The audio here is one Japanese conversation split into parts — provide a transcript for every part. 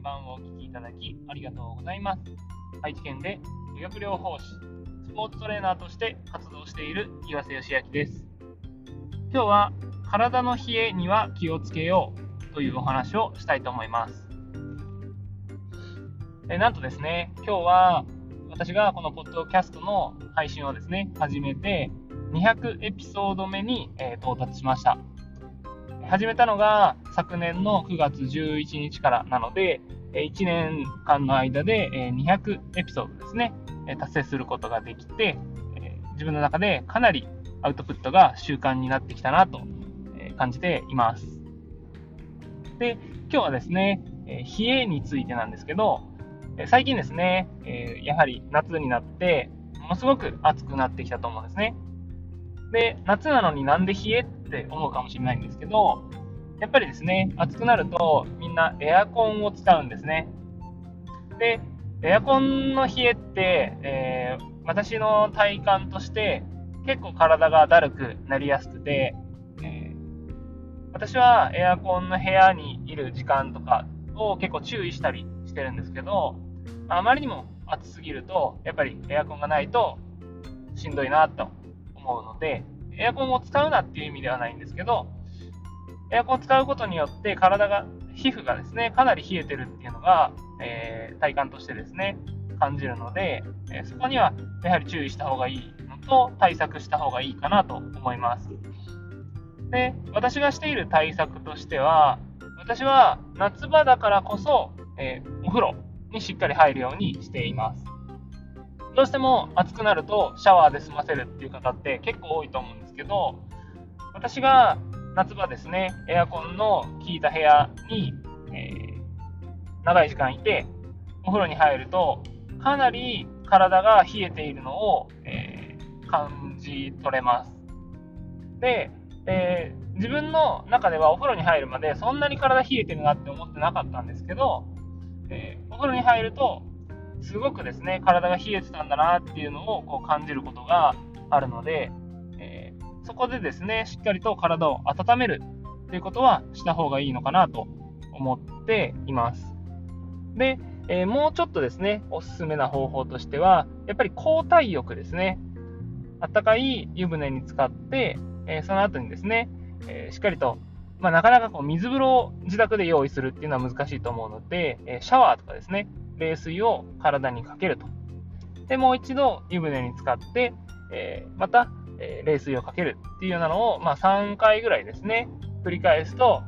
信版をお聞きいただきありがとうございます。愛知県で理学療法士、スポーツトレーナーとして活動している岩瀬義明です。今日は体の冷えには気をつけようというお話をしたいと思います。えなんとですね、今日は私がこのポッドキャストの配信をですね、始めて200エピソード目に、え到達しました。始めたのが昨年の9月11日からなので、1年間の間で200エピソードですね、達成することができて、自分の中でかなりアウトプットが習慣になってきたなと感じています。で、今日はですね、冷えについてなんですけど、最近ですね、やはり夏になって、ものすごく暑くなってきたと思うんですね。で、夏なのになんで冷えって思うかもしれないんですけど、やっぱりですね、暑くなるとみんなエアコンを使うんですね。で、エアコンの冷えって、えー、私の体感として結構体がだるくなりやすくて、えー、私はエアコンの部屋にいる時間とかを結構注意したりしてるんですけど、あまりにも暑すぎると、やっぱりエアコンがないとしんどいなと思うので、エアコンを使うなっていう意味ではないんですけど、エアコンを使うことによって体が、皮膚がですね、かなり冷えてるっていうのが、えー、体感としてですね、感じるので、え、そこにはやはり注意した方がいいのと、対策した方がいいかなと思います。で、私がしている対策としては、私は夏場だからこそ、えー、お風呂にしっかり入るようにしています。どうしても暑くなるとシャワーで済ませるっていう方って結構多いと思うんですけど、私が夏場ですね、エアコンの効いた部屋に、えー、長い時間いて、お風呂に入ると、かなり体が冷えているのを、えー、感じ取れます。で、えー、自分の中ではお風呂に入るまでそんなに体冷えてるなって思ってなかったんですけど、えお風呂に入るとすごくですね、体が冷えてたんだなっていうのをこう感じることがあるので、そこでですね、しっかりと体を温めるっていうことはした方がいいのかなと思っています。で、えー、もうちょっとですね、おすすめな方法としては、やっぱり交代浴ですね。あったかい湯船に浸かって、えー、その後にですね、えしっかりとまあ、なかなかこう水風呂を自宅で用意するっていうのは難しいと思うので、えシャワーとかですね、冷水を体にかけると。で、もう一度湯船に浸かって、え、また、えー、冷水をかけるっていうようなのを、まあ、3回ぐらいですね、繰り返すと、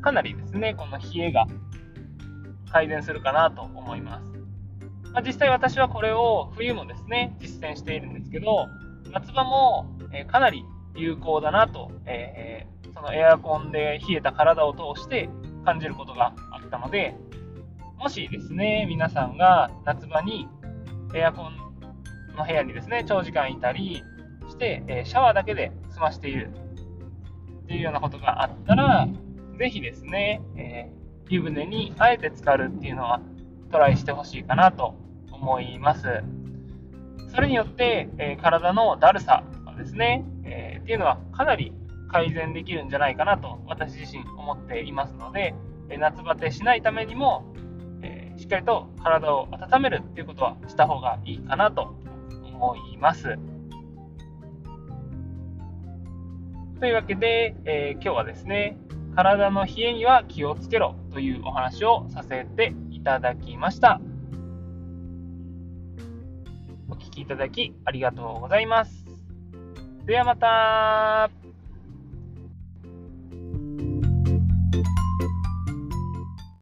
かなりですね、この冷えが改善するかなと思います。まあ、実際私はこれを冬もですね、実践しているんですけど、夏場も、え、かなり有効だなと、えー、そのエアコンで冷えた体を通して感じることがあったので、もしですね、皆さんが夏場にエアコンの部屋にですね、長時間いたり、えシャワーだけで済ましているっていうようなことがあったら、ぜひですね、えー、湯船にあえて浸かるっていうのはトライしてほしいかなと思います。それによって、えー、体のだるさとかですね、えー、っていうのはかなり改善できるんじゃないかなと私自身思っていますので、え夏バテしないためにもえしっかりと体を温めるっていうことはした方がいいかなと思います。というわけで、えー、今日はですね、体の冷えには気をつけろというお話をさせていただきました。お聴きいただきありがとうございます。ではまた